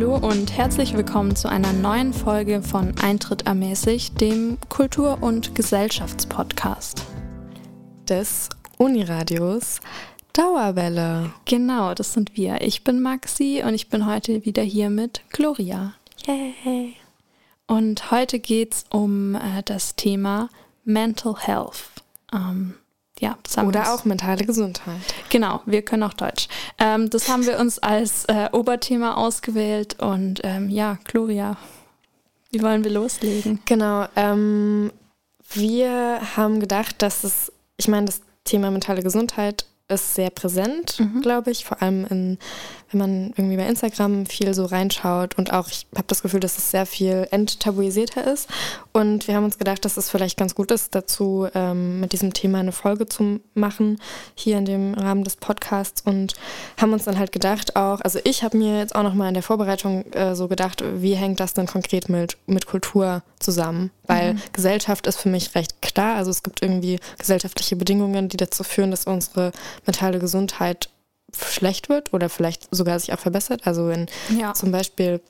Hallo und herzlich willkommen zu einer neuen Folge von Eintritt ermäßigt, dem Kultur- und Gesellschaftspodcast des Uniradios Dauerwelle. Genau, das sind wir. Ich bin Maxi und ich bin heute wieder hier mit Gloria. Yay! Und heute geht es um äh, das Thema Mental Health. Ähm, ja, Oder auch mentale Gesundheit. Genau, wir können auch Deutsch. Ähm, das haben wir uns als äh, Oberthema ausgewählt und ähm, ja, Gloria, wie wollen wir loslegen? Genau, ähm, wir haben gedacht, dass es, ich meine, das Thema mentale Gesundheit ist sehr präsent, mhm. glaube ich, vor allem in, wenn man irgendwie bei Instagram viel so reinschaut und auch ich habe das Gefühl, dass es sehr viel enttabuisierter ist. Und wir haben uns gedacht, dass es vielleicht ganz gut ist, dazu ähm, mit diesem Thema eine Folge zu machen hier in dem Rahmen des Podcasts und haben uns dann halt gedacht auch, also ich habe mir jetzt auch noch mal in der Vorbereitung äh, so gedacht, wie hängt das denn konkret mit mit Kultur zusammen, weil mhm. Gesellschaft ist für mich recht klar, also es gibt irgendwie gesellschaftliche Bedingungen, die dazu führen, dass unsere mentale Gesundheit schlecht wird oder vielleicht sogar sich auch verbessert. Also wenn ja. zum Beispiel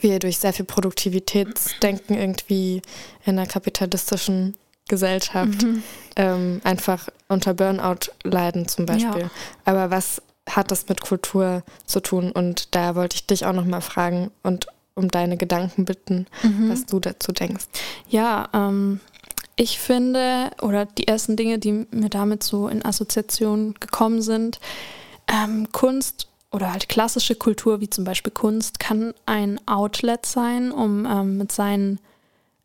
wir durch sehr viel Produktivitätsdenken irgendwie in einer kapitalistischen Gesellschaft mhm. ähm, einfach unter Burnout leiden zum Beispiel. Ja. Aber was hat das mit Kultur zu tun? Und da wollte ich dich auch noch mal fragen und um deine Gedanken bitten, mhm. was du dazu denkst. Ja, ähm, ich finde, oder die ersten Dinge, die mir damit so in Assoziation gekommen sind, ähm, Kunst oder halt klassische Kultur, wie zum Beispiel Kunst, kann ein Outlet sein, um ähm, mit, seinen,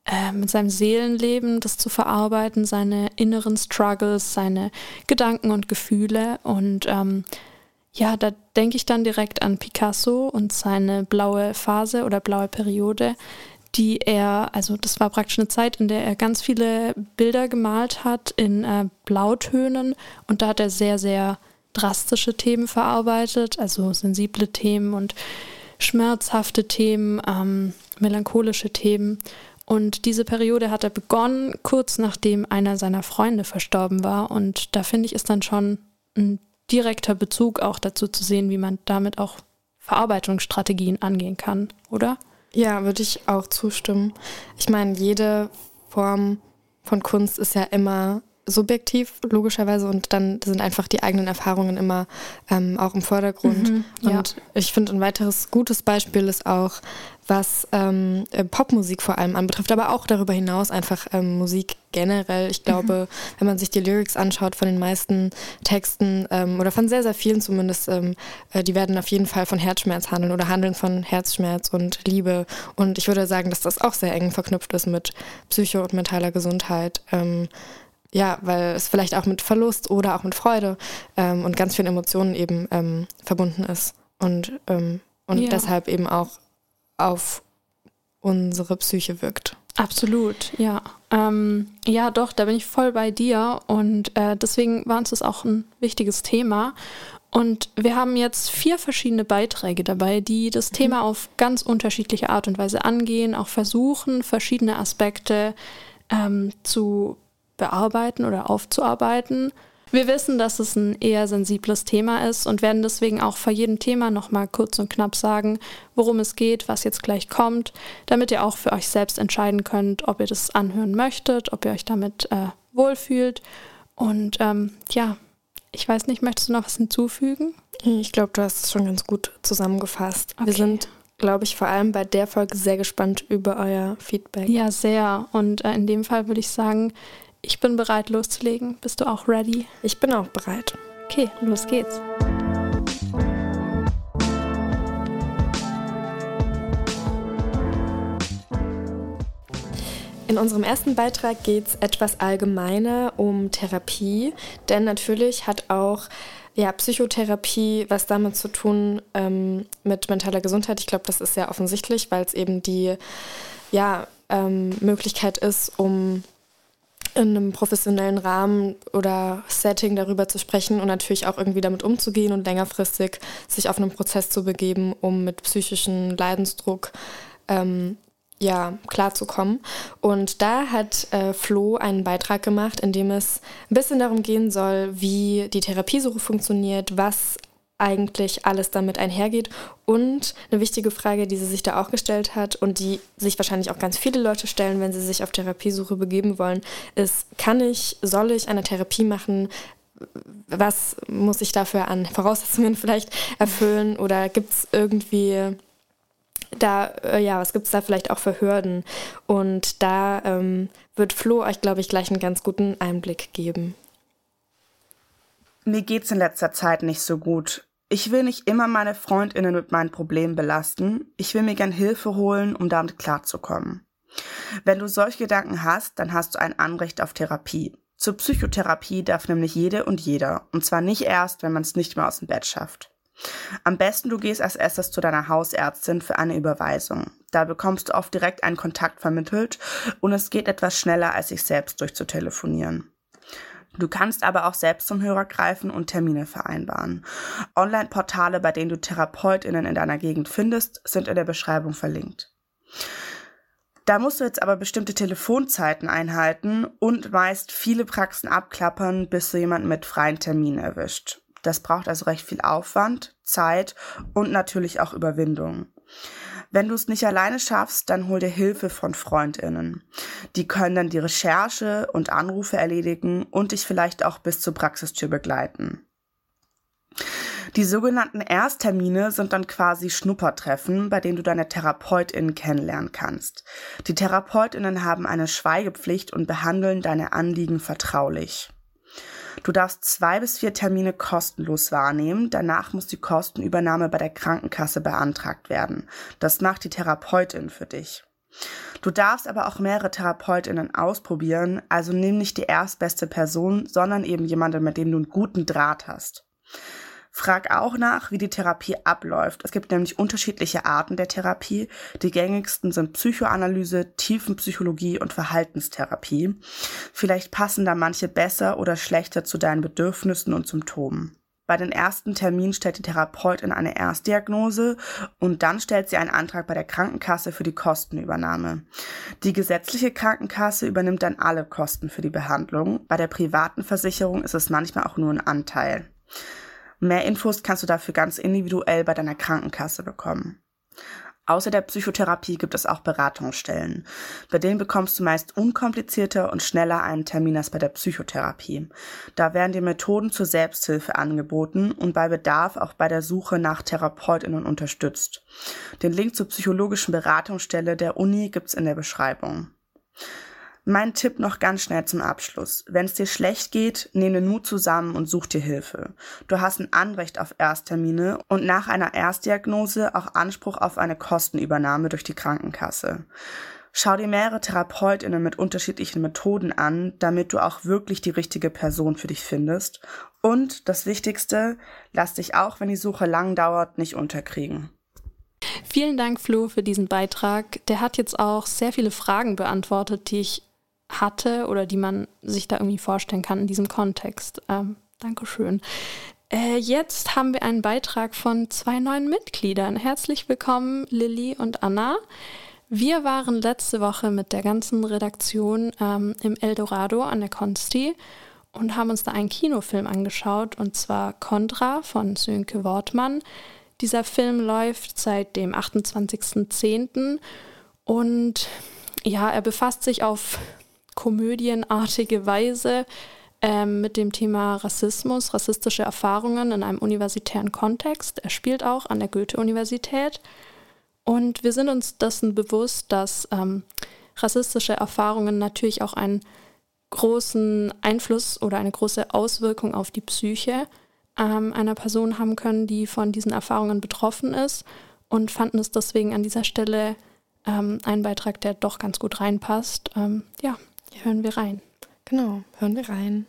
äh, mit seinem Seelenleben das zu verarbeiten, seine inneren Struggles, seine Gedanken und Gefühle. Und ähm, ja, da denke ich dann direkt an Picasso und seine blaue Phase oder blaue Periode, die er, also das war praktisch eine Zeit, in der er ganz viele Bilder gemalt hat in äh, Blautönen und da hat er sehr, sehr drastische Themen verarbeitet, also sensible Themen und schmerzhafte Themen, ähm, melancholische Themen. Und diese Periode hat er begonnen, kurz nachdem einer seiner Freunde verstorben war. Und da finde ich, ist dann schon ein direkter Bezug auch dazu zu sehen, wie man damit auch Verarbeitungsstrategien angehen kann, oder? Ja, würde ich auch zustimmen. Ich meine, jede Form von Kunst ist ja immer subjektiv, logischerweise, und dann sind einfach die eigenen Erfahrungen immer ähm, auch im Vordergrund. Mhm, ja. Und ich finde, ein weiteres gutes Beispiel ist auch, was ähm, äh, Popmusik vor allem anbetrifft, aber auch darüber hinaus einfach ähm, Musik generell. Ich glaube, mhm. wenn man sich die Lyrics anschaut von den meisten Texten ähm, oder von sehr, sehr vielen zumindest, ähm, äh, die werden auf jeden Fall von Herzschmerz handeln oder handeln von Herzschmerz und Liebe. Und ich würde sagen, dass das auch sehr eng verknüpft ist mit Psycho- und mentaler Gesundheit. Ja, weil es vielleicht auch mit Verlust oder auch mit Freude ähm, und ganz vielen Emotionen eben ähm, verbunden ist und, ähm, und ja. deshalb eben auch auf unsere Psyche wirkt. Absolut, ja. Ähm, ja, doch, da bin ich voll bei dir und äh, deswegen war uns das auch ein wichtiges Thema. Und wir haben jetzt vier verschiedene Beiträge dabei, die das mhm. Thema auf ganz unterschiedliche Art und Weise angehen, auch versuchen, verschiedene Aspekte ähm, zu bearbeiten oder aufzuarbeiten. Wir wissen, dass es ein eher sensibles Thema ist und werden deswegen auch vor jedem Thema nochmal kurz und knapp sagen, worum es geht, was jetzt gleich kommt, damit ihr auch für euch selbst entscheiden könnt, ob ihr das anhören möchtet, ob ihr euch damit äh, wohlfühlt. Und ähm, ja, ich weiß nicht, möchtest du noch was hinzufügen? Ich glaube, du hast es schon ganz gut zusammengefasst. Okay. Wir sind glaube ich, vor allem bei der Folge sehr gespannt über euer Feedback. Ja, sehr. Und äh, in dem Fall würde ich sagen, ich bin bereit loszulegen. Bist du auch ready? Ich bin auch bereit. Okay, los geht's. In unserem ersten Beitrag geht es etwas allgemeiner um Therapie, denn natürlich hat auch ja, Psychotherapie was damit zu tun ähm, mit mentaler Gesundheit. Ich glaube, das ist sehr offensichtlich, weil es eben die ja, ähm, Möglichkeit ist, um in einem professionellen Rahmen oder Setting darüber zu sprechen und natürlich auch irgendwie damit umzugehen und längerfristig sich auf einen Prozess zu begeben, um mit psychischem Leidensdruck ähm, ja, klarzukommen. Und da hat äh, Flo einen Beitrag gemacht, in dem es ein bisschen darum gehen soll, wie die Therapiesuche funktioniert, was eigentlich alles damit einhergeht. Und eine wichtige Frage, die sie sich da auch gestellt hat und die sich wahrscheinlich auch ganz viele Leute stellen, wenn sie sich auf Therapiesuche begeben wollen, ist, kann ich, soll ich eine Therapie machen? Was muss ich dafür an Voraussetzungen vielleicht erfüllen? Oder gibt es irgendwie da, äh, ja, was gibt es da vielleicht auch für Hürden? Und da ähm, wird Flo euch, glaube ich, gleich einen ganz guten Einblick geben. Mir geht's in letzter Zeit nicht so gut. Ich will nicht immer meine Freundinnen mit meinen Problemen belasten. Ich will mir gern Hilfe holen, um damit klarzukommen. Wenn du solche Gedanken hast, dann hast du ein Anrecht auf Therapie. Zur Psychotherapie darf nämlich jede und jeder, und zwar nicht erst, wenn man es nicht mehr aus dem Bett schafft. Am besten du gehst als erstes zu deiner Hausärztin für eine Überweisung. Da bekommst du oft direkt einen Kontakt vermittelt und es geht etwas schneller, als sich selbst durchzutelefonieren. Du kannst aber auch selbst zum Hörer greifen und Termine vereinbaren. Online-Portale, bei denen du TherapeutInnen in deiner Gegend findest, sind in der Beschreibung verlinkt. Da musst du jetzt aber bestimmte Telefonzeiten einhalten und meist viele Praxen abklappern, bis du jemanden mit freien Terminen erwischt. Das braucht also recht viel Aufwand, Zeit und natürlich auch Überwindung. Wenn du es nicht alleine schaffst, dann hol dir Hilfe von Freundinnen. Die können dann die Recherche und Anrufe erledigen und dich vielleicht auch bis zur Praxistür begleiten. Die sogenannten Ersttermine sind dann quasi Schnuppertreffen, bei denen du deine TherapeutInnen kennenlernen kannst. Die TherapeutInnen haben eine Schweigepflicht und behandeln deine Anliegen vertraulich. Du darfst zwei bis vier Termine kostenlos wahrnehmen. Danach muss die Kostenübernahme bei der Krankenkasse beantragt werden. Das macht die Therapeutin für dich. Du darfst aber auch mehrere Therapeutinnen ausprobieren, also nimm nicht die erstbeste Person, sondern eben jemanden, mit dem du einen guten Draht hast. Frag auch nach, wie die Therapie abläuft. Es gibt nämlich unterschiedliche Arten der Therapie. Die gängigsten sind Psychoanalyse, Tiefenpsychologie und Verhaltenstherapie. Vielleicht passen da manche besser oder schlechter zu deinen Bedürfnissen und Symptomen. Bei den ersten Terminen stellt die Therapeutin eine Erstdiagnose und dann stellt sie einen Antrag bei der Krankenkasse für die Kostenübernahme. Die gesetzliche Krankenkasse übernimmt dann alle Kosten für die Behandlung. Bei der privaten Versicherung ist es manchmal auch nur ein Anteil. Mehr Infos kannst du dafür ganz individuell bei deiner Krankenkasse bekommen. Außer der Psychotherapie gibt es auch Beratungsstellen. Bei denen bekommst du meist unkomplizierter und schneller einen Termin als bei der Psychotherapie. Da werden dir Methoden zur Selbsthilfe angeboten und bei Bedarf auch bei der Suche nach Therapeutinnen unterstützt. Den Link zur psychologischen Beratungsstelle der Uni gibt's in der Beschreibung. Mein Tipp noch ganz schnell zum Abschluss. Wenn es dir schlecht geht, nehme Mut zusammen und such dir Hilfe. Du hast ein Anrecht auf Ersttermine und nach einer Erstdiagnose auch Anspruch auf eine Kostenübernahme durch die Krankenkasse. Schau dir mehrere Therapeutinnen mit unterschiedlichen Methoden an, damit du auch wirklich die richtige Person für dich findest. Und das Wichtigste, lass dich auch, wenn die Suche lang dauert, nicht unterkriegen. Vielen Dank, Flo, für diesen Beitrag. Der hat jetzt auch sehr viele Fragen beantwortet, die ich hatte oder die man sich da irgendwie vorstellen kann in diesem Kontext. Ähm, Dankeschön. Äh, jetzt haben wir einen Beitrag von zwei neuen Mitgliedern. Herzlich willkommen, Lilly und Anna. Wir waren letzte Woche mit der ganzen Redaktion ähm, im Eldorado an der Consti und haben uns da einen Kinofilm angeschaut, und zwar Contra von Sönke Wortmann. Dieser Film läuft seit dem 28.10. und ja, er befasst sich auf komödienartige Weise ähm, mit dem Thema Rassismus, rassistische Erfahrungen in einem universitären Kontext. Er spielt auch an der Goethe-Universität. Und wir sind uns dessen bewusst, dass ähm, rassistische Erfahrungen natürlich auch einen großen Einfluss oder eine große Auswirkung auf die Psyche ähm, einer Person haben können, die von diesen Erfahrungen betroffen ist und fanden es deswegen an dieser Stelle ähm, einen Beitrag, der doch ganz gut reinpasst. Ähm, ja, hören wir rein. Genau, hören wir rein.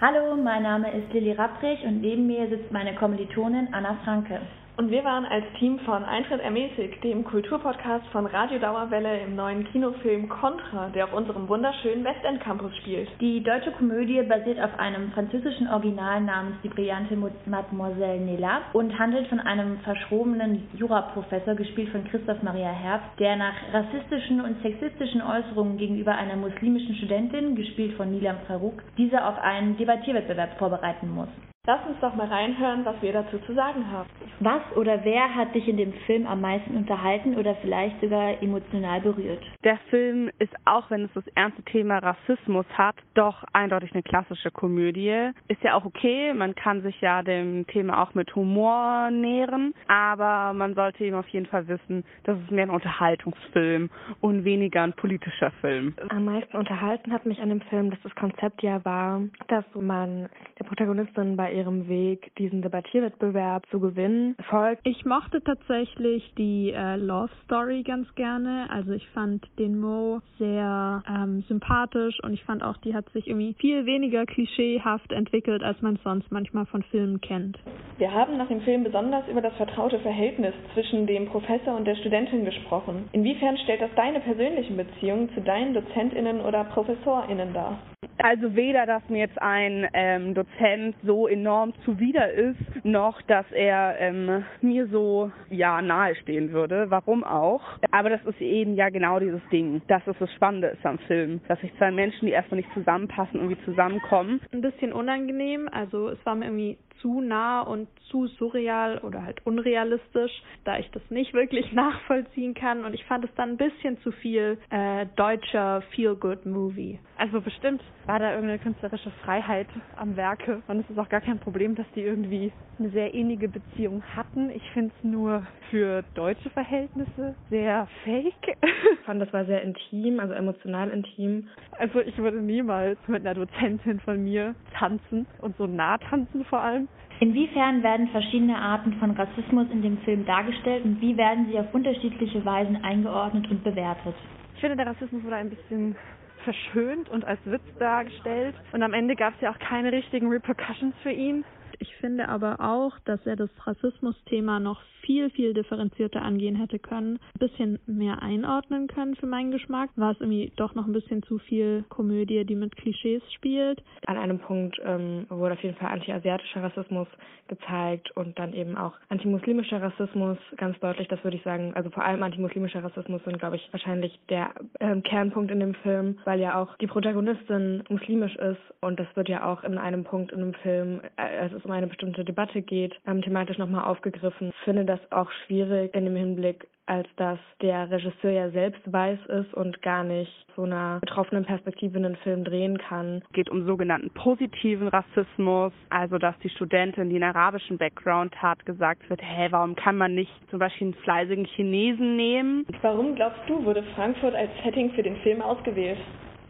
Hallo, mein Name ist Lilly Rapprich und neben mir sitzt meine Kommilitonin Anna Franke. Und wir waren als Team von Eintritt ermäßigt, dem Kulturpodcast von Radio Dauerwelle im neuen Kinofilm Contra, der auf unserem wunderschönen Westend Campus spielt. Die deutsche Komödie basiert auf einem französischen Original namens Die brillante Mademoiselle Nella und handelt von einem verschrobenen Juraprofessor, gespielt von Christoph Maria Herbst, der nach rassistischen und sexistischen Äußerungen gegenüber einer muslimischen Studentin, gespielt von Nilam Farouk, diese auf einen Debattierwettbewerb vorbereiten muss. Lass uns doch mal reinhören, was wir dazu zu sagen haben. Was oder wer hat dich in dem Film am meisten unterhalten oder vielleicht sogar emotional berührt? Der Film ist, auch wenn es das ernste Thema Rassismus hat, doch eindeutig eine klassische Komödie. Ist ja auch okay, man kann sich ja dem Thema auch mit Humor nähren, aber man sollte eben auf jeden Fall wissen, dass es mehr ein Unterhaltungsfilm und weniger ein politischer Film. Am meisten unterhalten hat mich an dem Film, dass das Konzept ja war, dass man der Protagonistin bei ihrem Weg, diesen Debattierwettbewerb zu gewinnen, folgt. Ich mochte tatsächlich die äh, Love Story ganz gerne. Also ich fand den Mo sehr ähm, sympathisch und ich fand auch, die hat sich irgendwie viel weniger klischeehaft entwickelt, als man es sonst manchmal von Filmen kennt. Wir haben nach dem Film besonders über das vertraute Verhältnis zwischen dem Professor und der Studentin gesprochen. Inwiefern stellt das deine persönlichen Beziehungen zu deinen DozentInnen oder ProfessorInnen dar? Also weder, dass mir jetzt ein ähm, Dozent so enorm zuwider ist, noch dass er ähm, mir so ja nahestehen würde. Warum auch? Aber das ist eben ja genau dieses Ding. Das ist das Spannende ist am Film, dass sich zwei Menschen, die erstmal nicht zusammenpassen, irgendwie zusammenkommen. Ein bisschen unangenehm. Also es war mir irgendwie zu nah und zu surreal oder halt unrealistisch, da ich das nicht wirklich nachvollziehen kann. Und ich fand es dann ein bisschen zu viel äh, deutscher Feel-Good-Movie. Also bestimmt war da irgendeine künstlerische Freiheit am Werke. Und es ist auch gar kein Problem, dass die irgendwie eine sehr ähnliche Beziehung hatten. Ich finde es nur für deutsche Verhältnisse sehr fake. Ich fand, das war sehr intim, also emotional intim. Also ich würde niemals mit einer Dozentin von mir tanzen und so nah tanzen vor allem. Inwiefern werden verschiedene Arten von Rassismus in dem Film dargestellt und wie werden sie auf unterschiedliche Weisen eingeordnet und bewertet? Ich finde, der Rassismus wurde ein bisschen verschönt und als Witz dargestellt. Und am Ende gab es ja auch keine richtigen Repercussions für ihn. Ich finde aber auch, dass er das Rassismus-Thema noch viel, viel differenzierter angehen hätte können, ein bisschen mehr einordnen können für meinen Geschmack. War es irgendwie doch noch ein bisschen zu viel Komödie, die mit Klischees spielt. An einem Punkt ähm, wurde auf jeden Fall anti-asiatischer Rassismus gezeigt und dann eben auch antimuslimischer Rassismus ganz deutlich, das würde ich sagen. Also vor allem antimuslimischer Rassismus sind, glaube ich, wahrscheinlich der ähm, Kernpunkt in dem Film, weil ja auch die Protagonistin muslimisch ist und das wird ja auch in einem Punkt in dem Film, äh, es um eine bestimmte Debatte geht, ähm, thematisch nochmal aufgegriffen. Ich finde das auch schwierig in dem Hinblick, als dass der Regisseur ja selbst weiß ist und gar nicht so einer betroffenen Perspektive einen Film drehen kann. Es geht um sogenannten positiven Rassismus, also dass die Studentin, die einen arabischen Background hat, gesagt wird, hä, warum kann man nicht zum Beispiel einen fleißigen Chinesen nehmen? Warum glaubst du, wurde Frankfurt als Setting für den Film ausgewählt?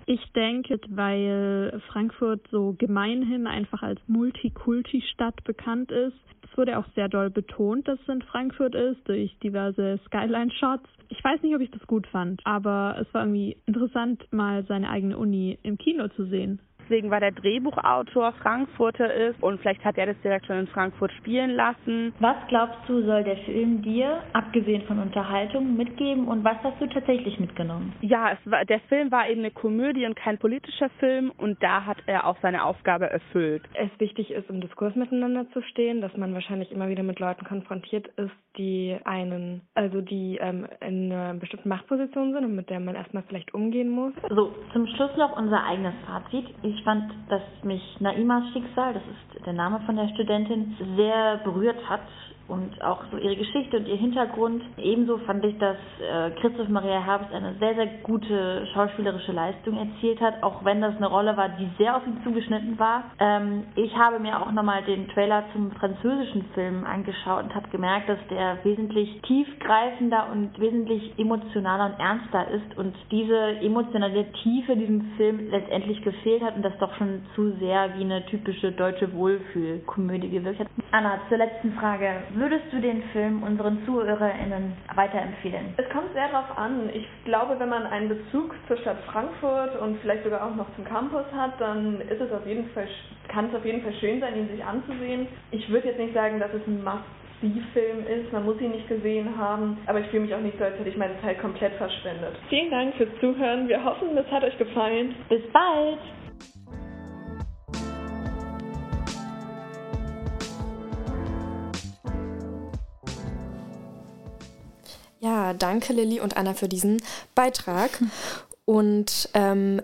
Ich denke, weil Frankfurt so gemeinhin einfach als Multikulti-Stadt bekannt ist. Es wurde auch sehr doll betont, dass es in Frankfurt ist, durch diverse Skyline-Shots. Ich weiß nicht, ob ich das gut fand, aber es war irgendwie interessant, mal seine eigene Uni im Kino zu sehen deswegen, weil der Drehbuchautor Frankfurter ist und vielleicht hat er das direkt schon in Frankfurt spielen lassen. Was glaubst du, soll der Film dir, abgesehen von Unterhaltung, mitgeben und was hast du tatsächlich mitgenommen? Ja, es war, der Film war eben eine Komödie und kein politischer Film und da hat er auch seine Aufgabe erfüllt. Es wichtig ist, im Diskurs miteinander zu stehen, dass man wahrscheinlich immer wieder mit Leuten konfrontiert ist, die einen, also die ähm, in einer bestimmten Machtposition sind und mit der man erstmal vielleicht umgehen muss. So, zum Schluss noch unser eigenes Fazit. Ich fand, dass mich Naimas Schicksal, das ist der Name von der Studentin, sehr berührt hat und auch so ihre Geschichte und ihr Hintergrund. Ebenso fand ich, dass äh, Christoph Maria Herbst eine sehr, sehr gute schauspielerische Leistung erzielt hat, auch wenn das eine Rolle war, die sehr auf ihn zugeschnitten war. Ähm, ich habe mir auch nochmal den Trailer zum französischen Film angeschaut und habe gemerkt, dass der wesentlich tiefgreifender und wesentlich emotionaler und ernster ist und diese emotionale Tiefe diesem Film letztendlich gefehlt hat und das doch schon zu sehr wie eine typische deutsche Wohlfühlkomödie gewirkt hat. Anna, zur letzten Frage Würdest du den Film unseren ZuhörerInnen weiterempfehlen? Es kommt sehr darauf an. Ich glaube, wenn man einen Bezug zur Stadt Frankfurt und vielleicht sogar auch noch zum Campus hat, dann ist es auf jeden Fall, kann es auf jeden Fall schön sein, ihn sich anzusehen. Ich würde jetzt nicht sagen, dass es ein Must-See-Film ist. Man muss ihn nicht gesehen haben, aber ich fühle mich auch nicht so, als hätte ich meine Zeit komplett verschwendet. Vielen Dank fürs Zuhören. Wir hoffen, es hat euch gefallen. Bis bald! Ja, danke Lilly und Anna für diesen Beitrag. Und ähm,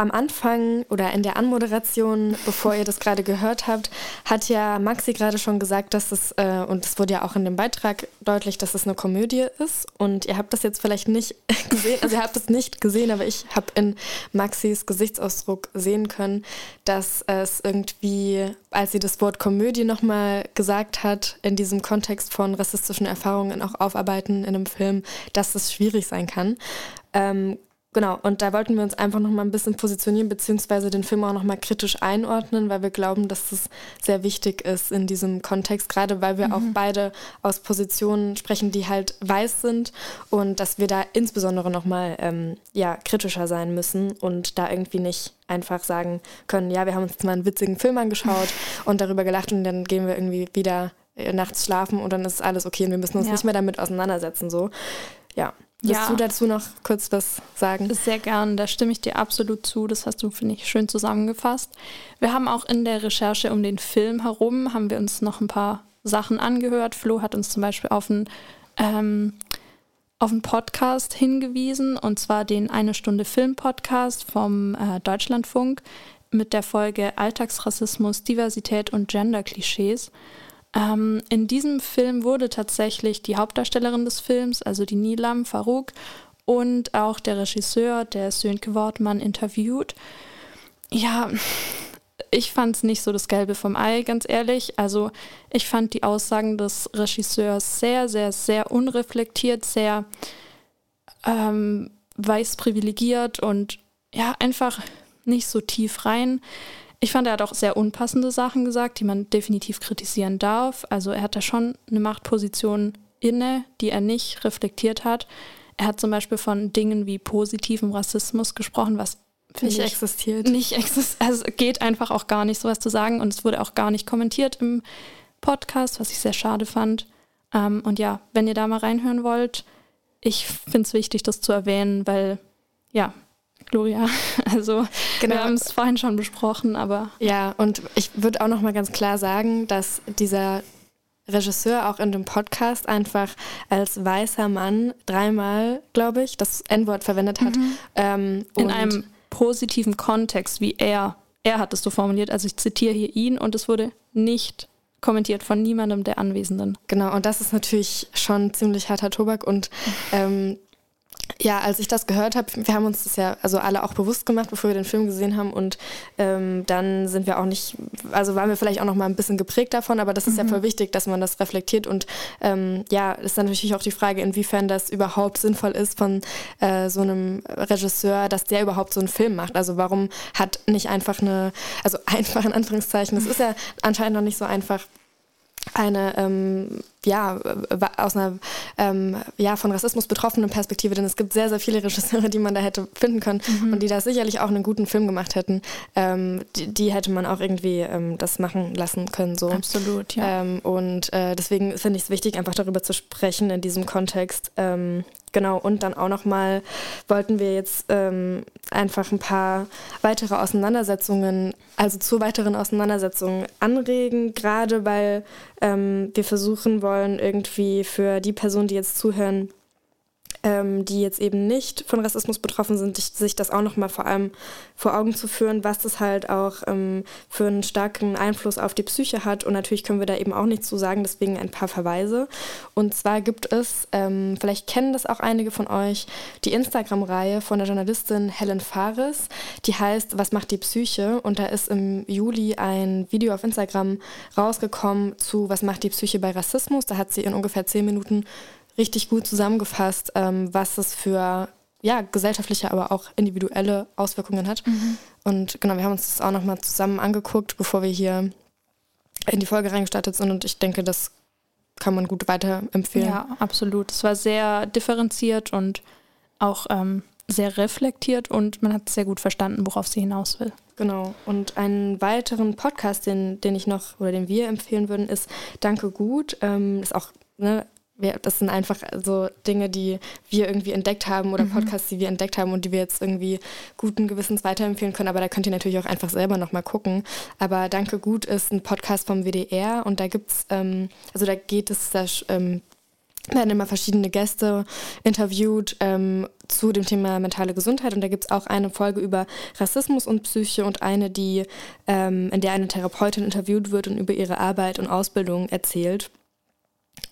am Anfang oder in der Anmoderation, bevor ihr das gerade gehört habt, hat ja Maxi gerade schon gesagt, dass es, äh, und es wurde ja auch in dem Beitrag deutlich, dass es eine Komödie ist. Und ihr habt das jetzt vielleicht nicht gesehen, also ihr habt es nicht gesehen, aber ich habe in Maxis Gesichtsausdruck sehen können, dass es irgendwie, als sie das Wort Komödie nochmal gesagt hat, in diesem Kontext von rassistischen Erfahrungen auch aufarbeiten in einem Film, dass es schwierig sein kann. Ähm, Genau, und da wollten wir uns einfach noch mal ein bisschen positionieren, beziehungsweise den Film auch noch mal kritisch einordnen, weil wir glauben, dass es sehr wichtig ist in diesem Kontext, gerade weil wir mhm. auch beide aus Positionen sprechen, die halt weiß sind und dass wir da insbesondere noch mal ähm, ja, kritischer sein müssen und da irgendwie nicht einfach sagen können, ja, wir haben uns jetzt mal einen witzigen Film angeschaut und darüber gelacht und dann gehen wir irgendwie wieder äh, nachts schlafen und dann ist alles okay und wir müssen uns ja. nicht mehr damit auseinandersetzen, so. Ja. Willst ja. du dazu noch kurz was sagen? Sehr gern, da stimme ich dir absolut zu. Das hast du, finde ich, schön zusammengefasst. Wir haben auch in der Recherche um den Film herum, haben wir uns noch ein paar Sachen angehört. Flo hat uns zum Beispiel auf einen, ähm, auf einen Podcast hingewiesen, und zwar den Eine Stunde Film-Podcast vom äh, Deutschlandfunk mit der Folge Alltagsrassismus, Diversität und Gender-Klischees. Ähm, in diesem Film wurde tatsächlich die Hauptdarstellerin des Films, also die Nilam Farouk, und auch der Regisseur, der Sönke Wortmann, interviewt. Ja, ich fand es nicht so das Gelbe vom Ei, ganz ehrlich. Also ich fand die Aussagen des Regisseurs sehr, sehr, sehr unreflektiert, sehr ähm, weiß privilegiert und ja, einfach nicht so tief rein. Ich fand, er hat auch sehr unpassende Sachen gesagt, die man definitiv kritisieren darf. Also er hat da schon eine Machtposition inne, die er nicht reflektiert hat. Er hat zum Beispiel von Dingen wie positivem Rassismus gesprochen, was nicht ich, existiert. Nicht existiert. Also geht einfach auch gar nicht, sowas zu sagen. Und es wurde auch gar nicht kommentiert im Podcast, was ich sehr schade fand. Ähm, und ja, wenn ihr da mal reinhören wollt, ich finde es wichtig, das zu erwähnen, weil ja, Gloria. Also genau. wir haben es vorhin schon besprochen, aber ja. Und ich würde auch noch mal ganz klar sagen, dass dieser Regisseur auch in dem Podcast einfach als weißer Mann dreimal, glaube ich, das N-Wort verwendet hat. Mhm. Ähm, in einem positiven Kontext, wie er. Er hat es so formuliert. Also ich zitiere hier ihn und es wurde nicht kommentiert von niemandem der Anwesenden. Genau, und das ist natürlich schon ziemlich harter Tobak und ähm, ja, als ich das gehört habe, wir haben uns das ja also alle auch bewusst gemacht, bevor wir den Film gesehen haben und ähm, dann sind wir auch nicht, also waren wir vielleicht auch noch mal ein bisschen geprägt davon, aber das ist mhm. ja voll wichtig, dass man das reflektiert und ähm, ja, ist dann natürlich auch die Frage, inwiefern das überhaupt sinnvoll ist von äh, so einem Regisseur, dass der überhaupt so einen Film macht. Also warum hat nicht einfach eine, also einfach in Anführungszeichen, das ist ja anscheinend noch nicht so einfach, eine ähm, ja aus einer ähm, ja von Rassismus betroffenen Perspektive, denn es gibt sehr sehr viele Regisseure, die man da hätte finden können mhm. und die da sicherlich auch einen guten Film gemacht hätten. Ähm, die, die, hätte man auch irgendwie ähm, das machen lassen können so. Absolut ja. Ähm, und äh, deswegen finde ich es wichtig, einfach darüber zu sprechen in diesem Kontext. Genau, und dann auch nochmal wollten wir jetzt ähm, einfach ein paar weitere Auseinandersetzungen, also zu weiteren Auseinandersetzungen anregen, gerade weil ähm, wir versuchen wollen, irgendwie für die Personen, die jetzt zuhören, ähm, die jetzt eben nicht von Rassismus betroffen sind, sich das auch nochmal vor allem vor Augen zu führen, was das halt auch ähm, für einen starken Einfluss auf die Psyche hat. Und natürlich können wir da eben auch nichts zu sagen, deswegen ein paar Verweise. Und zwar gibt es, ähm, vielleicht kennen das auch einige von euch, die Instagram-Reihe von der Journalistin Helen Fares, die heißt Was macht die Psyche? Und da ist im Juli ein Video auf Instagram rausgekommen zu Was macht die Psyche bei Rassismus. Da hat sie in ungefähr zehn Minuten richtig gut zusammengefasst, ähm, was es für ja, gesellschaftliche, aber auch individuelle Auswirkungen hat. Mhm. Und genau, wir haben uns das auch nochmal zusammen angeguckt, bevor wir hier in die Folge reingestartet sind. Und ich denke, das kann man gut weiterempfehlen. Ja, absolut. Es war sehr differenziert und auch ähm, sehr reflektiert und man hat sehr gut verstanden, worauf sie hinaus will. Genau. Und einen weiteren Podcast, den, den ich noch oder den wir empfehlen würden, ist Danke gut. Ähm, ist auch ne, wir, das sind einfach so Dinge, die wir irgendwie entdeckt haben oder mhm. Podcasts, die wir entdeckt haben und die wir jetzt irgendwie guten Gewissens weiterempfehlen können. Aber da könnt ihr natürlich auch einfach selber nochmal gucken. Aber Danke Gut ist ein Podcast vom WDR und da gibt es, ähm, also da geht es, da ähm, werden immer verschiedene Gäste interviewt ähm, zu dem Thema mentale Gesundheit. Und da gibt es auch eine Folge über Rassismus und Psyche und eine, die, ähm, in der eine Therapeutin interviewt wird und über ihre Arbeit und Ausbildung erzählt.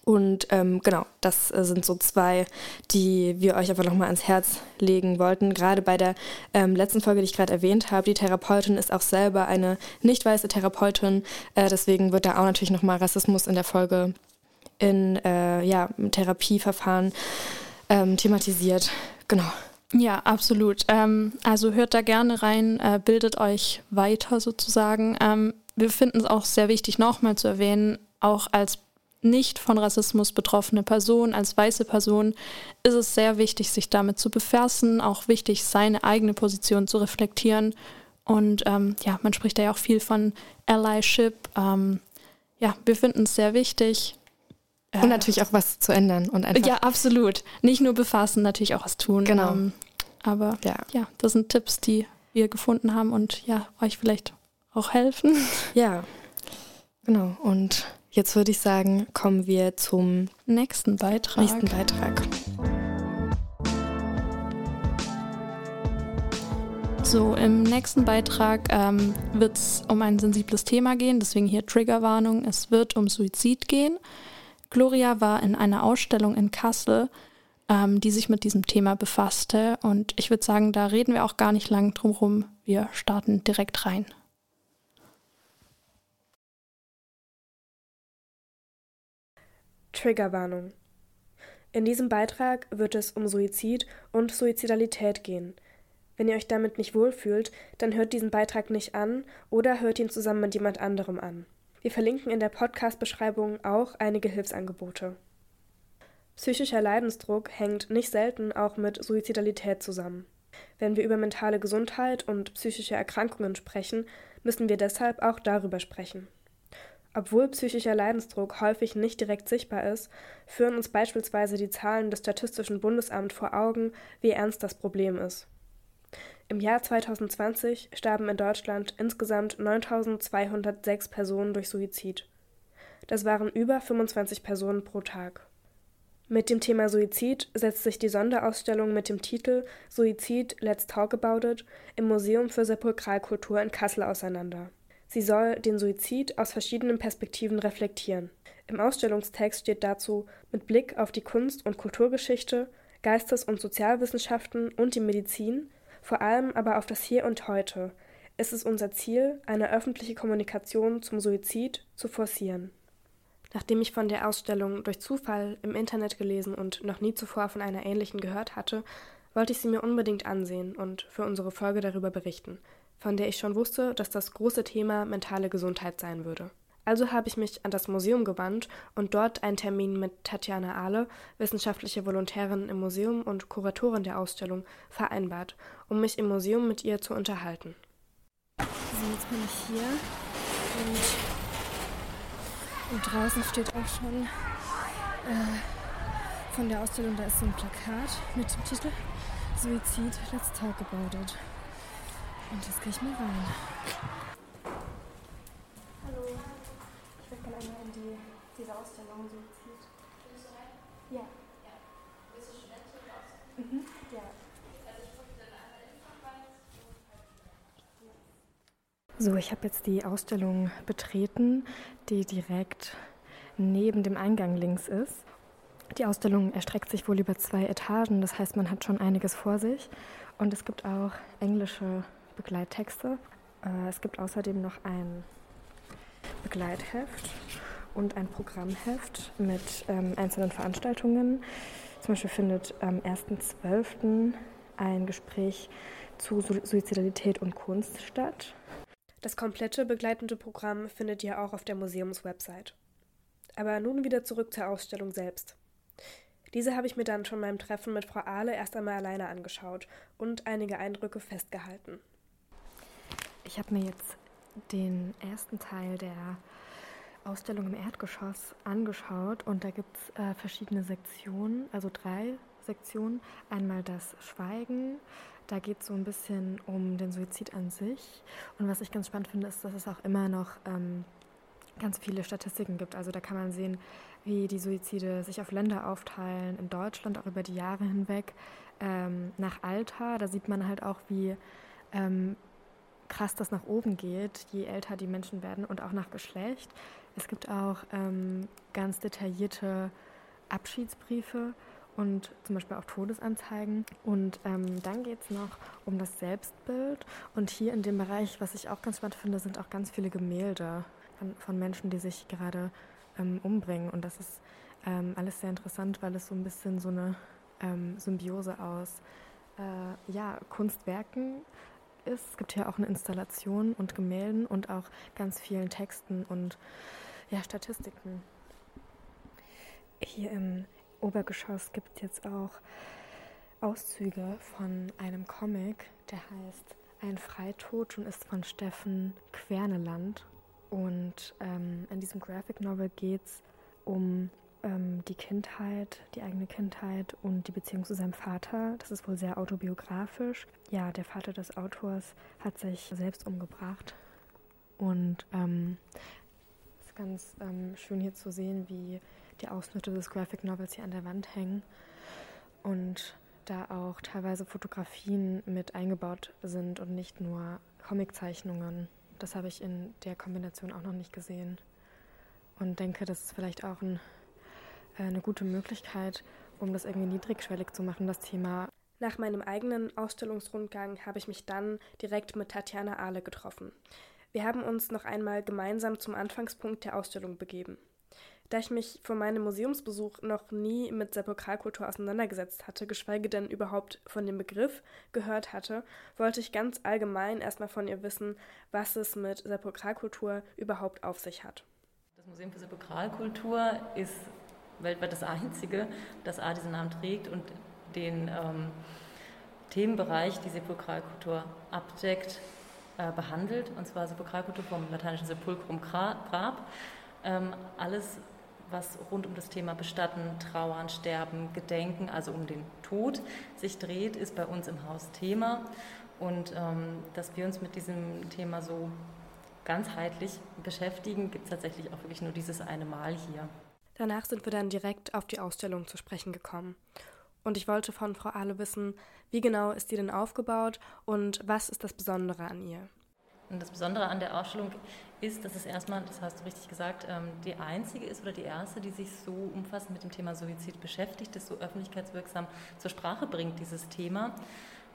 Und ähm, genau, das äh, sind so zwei, die wir euch einfach nochmal ans Herz legen wollten. Gerade bei der ähm, letzten Folge, die ich gerade erwähnt habe, die Therapeutin ist auch selber eine nicht weiße Therapeutin. Äh, deswegen wird da auch natürlich nochmal Rassismus in der Folge in äh, ja, Therapieverfahren ähm, thematisiert. Genau. Ja, absolut. Ähm, also hört da gerne rein, äh, bildet euch weiter sozusagen. Ähm, wir finden es auch sehr wichtig, nochmal zu erwähnen, auch als nicht von Rassismus betroffene Person, als weiße Person, ist es sehr wichtig, sich damit zu befassen, auch wichtig, seine eigene Position zu reflektieren. Und ähm, ja, man spricht da ja auch viel von Allyship. Ähm, ja, wir finden es sehr wichtig, und äh, natürlich auch was zu ändern und einfach. Ja, absolut. Nicht nur befassen, natürlich auch was tun. Genau. Ähm, aber ja. ja, das sind Tipps, die wir gefunden haben und ja, euch vielleicht auch helfen. Ja, genau. Und jetzt würde ich sagen, kommen wir zum nächsten Beitrag. Nächsten Beitrag. So, im nächsten Beitrag ähm, wird es um ein sensibles Thema gehen, deswegen hier Triggerwarnung. Es wird um Suizid gehen. Gloria war in einer Ausstellung in Kassel, ähm, die sich mit diesem Thema befasste. Und ich würde sagen, da reden wir auch gar nicht lang drum rum. Wir starten direkt rein. Triggerwarnung. In diesem Beitrag wird es um Suizid und Suizidalität gehen. Wenn ihr euch damit nicht wohlfühlt, dann hört diesen Beitrag nicht an oder hört ihn zusammen mit jemand anderem an. Wir verlinken in der Podcast-Beschreibung auch einige Hilfsangebote. Psychischer Leidensdruck hängt nicht selten auch mit Suizidalität zusammen. Wenn wir über mentale Gesundheit und psychische Erkrankungen sprechen, müssen wir deshalb auch darüber sprechen. Obwohl psychischer Leidensdruck häufig nicht direkt sichtbar ist, führen uns beispielsweise die Zahlen des Statistischen Bundesamts vor Augen, wie ernst das Problem ist. Im Jahr 2020 starben in Deutschland insgesamt 9.206 Personen durch Suizid. Das waren über 25 Personen pro Tag. Mit dem Thema Suizid setzt sich die Sonderausstellung mit dem Titel Suizid Let's Talk About It im Museum für Sepulkralkultur in Kassel auseinander. Sie soll den Suizid aus verschiedenen Perspektiven reflektieren. Im Ausstellungstext steht dazu mit Blick auf die Kunst- und Kulturgeschichte, Geistes- und Sozialwissenschaften und die Medizin vor allem aber auf das Hier und Heute ist es unser Ziel, eine öffentliche Kommunikation zum Suizid zu forcieren. Nachdem ich von der Ausstellung durch Zufall im Internet gelesen und noch nie zuvor von einer ähnlichen gehört hatte, wollte ich sie mir unbedingt ansehen und für unsere Folge darüber berichten, von der ich schon wusste, dass das große Thema mentale Gesundheit sein würde. Also habe ich mich an das Museum gewandt und dort einen Termin mit Tatjana Ahle, wissenschaftliche Volontärin im Museum und Kuratorin der Ausstellung, vereinbart, um mich im Museum mit ihr zu unterhalten. So, jetzt bin ich hier und, und draußen steht auch schon äh, von der Ausstellung, da ist so ein Plakat mit dem Titel Suizid, let's talk about it. Und jetzt gehe ich mal rein. einmal in die, diese Ausstellung so zieht. Willst du rein? Ja. ja. Bist du Studentin Mhm. Ja. So, ich habe jetzt die Ausstellung betreten, die direkt neben dem Eingang links ist. Die Ausstellung erstreckt sich wohl über zwei Etagen, das heißt, man hat schon einiges vor sich. Und es gibt auch englische Begleittexte. Äh, es gibt außerdem noch ein Begleitheft und ein Programmheft mit ähm, einzelnen Veranstaltungen. Zum Beispiel findet am 1.12. ein Gespräch zu Suizidalität und Kunst statt. Das komplette begleitende Programm findet ihr auch auf der Museumswebsite. Aber nun wieder zurück zur Ausstellung selbst. Diese habe ich mir dann von meinem Treffen mit Frau Ahle erst einmal alleine angeschaut und einige Eindrücke festgehalten. Ich habe mir jetzt den ersten Teil der Ausstellung im Erdgeschoss angeschaut und da gibt es äh, verschiedene Sektionen, also drei Sektionen. Einmal das Schweigen, da geht es so ein bisschen um den Suizid an sich. Und was ich ganz spannend finde, ist, dass es auch immer noch ähm, ganz viele Statistiken gibt. Also da kann man sehen, wie die Suizide sich auf Länder aufteilen, in Deutschland auch über die Jahre hinweg, ähm, nach Alter. Da sieht man halt auch, wie ähm, krass das nach oben geht, je älter die Menschen werden und auch nach Geschlecht. Es gibt auch ähm, ganz detaillierte Abschiedsbriefe und zum Beispiel auch Todesanzeigen. Und ähm, dann geht es noch um das Selbstbild. Und hier in dem Bereich, was ich auch ganz spannend finde, sind auch ganz viele Gemälde von, von Menschen, die sich gerade ähm, umbringen. Und das ist ähm, alles sehr interessant, weil es so ein bisschen so eine ähm, Symbiose aus äh, ja, Kunstwerken ist. Es gibt hier auch eine Installation und Gemälden und auch ganz vielen Texten und ja, Statistiken. Hier im Obergeschoss gibt es jetzt auch Auszüge von einem Comic, der heißt Ein Freitod und ist von Steffen Querneland. Und ähm, in diesem Graphic Novel geht es um ähm, die Kindheit, die eigene Kindheit und die Beziehung zu seinem Vater. Das ist wohl sehr autobiografisch. Ja, der Vater des Autors hat sich selbst umgebracht. Und ähm, es ist ganz ähm, schön hier zu sehen, wie die Ausschnitte des Graphic Novels hier an der Wand hängen. Und da auch teilweise Fotografien mit eingebaut sind und nicht nur Comiczeichnungen. Das habe ich in der Kombination auch noch nicht gesehen. Und denke, das ist vielleicht auch ein eine gute Möglichkeit, um das irgendwie niedrigschwellig zu machen, das Thema. Nach meinem eigenen Ausstellungsrundgang habe ich mich dann direkt mit Tatjana Ahle getroffen. Wir haben uns noch einmal gemeinsam zum Anfangspunkt der Ausstellung begeben. Da ich mich vor meinem Museumsbesuch noch nie mit Sepulkralkultur auseinandergesetzt hatte, geschweige denn überhaupt von dem Begriff gehört hatte, wollte ich ganz allgemein erstmal von ihr wissen, was es mit Sepulkralkultur überhaupt auf sich hat. Das Museum für Sepulkralkultur ist weltweit das einzige, das A diesen Namen trägt und den ähm, Themenbereich, die Sepulkralkultur abdeckt, äh, behandelt. Und zwar Sepulkralkultur vom lateinischen Sepulchrum Grab. Ähm, alles, was rund um das Thema Bestatten, Trauern, Sterben, Gedenken, also um den Tod sich dreht, ist bei uns im Haus Thema. Und ähm, dass wir uns mit diesem Thema so ganzheitlich beschäftigen, gibt es tatsächlich auch wirklich nur dieses eine Mal hier. Danach sind wir dann direkt auf die Ausstellung zu sprechen gekommen. Und ich wollte von Frau Ahle wissen, wie genau ist die denn aufgebaut und was ist das Besondere an ihr? Und das Besondere an der Ausstellung ist, dass es erstmal, das hast du richtig gesagt, ähm, die einzige ist oder die erste, die sich so umfassend mit dem Thema Suizid beschäftigt, das so öffentlichkeitswirksam zur Sprache bringt, dieses Thema.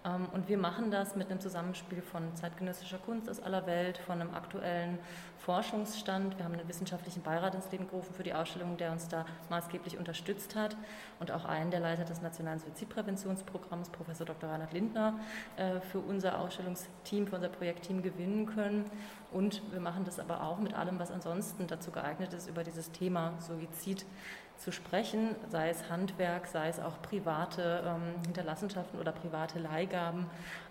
Ähm, und wir machen das mit einem Zusammenspiel von zeitgenössischer Kunst aus aller Welt, von einem aktuellen Forschungsstand. Wir haben einen wissenschaftlichen Beirat ins Leben gerufen für die Ausstellung, der uns da maßgeblich unterstützt hat und auch einen der Leiter des Nationalen Suizidpräventionsprogramms, Professor Dr. Reinhard Lindner, äh, für unser Ausstellungsteam, für unser Projektteam gewinnen können. Und wir machen das aber auch mit allem, was ansonsten dazu geeignet ist, über dieses Thema Suizid zu sprechen, sei es Handwerk, sei es auch private ähm, Hinterlassenschaften oder private Leihgaben.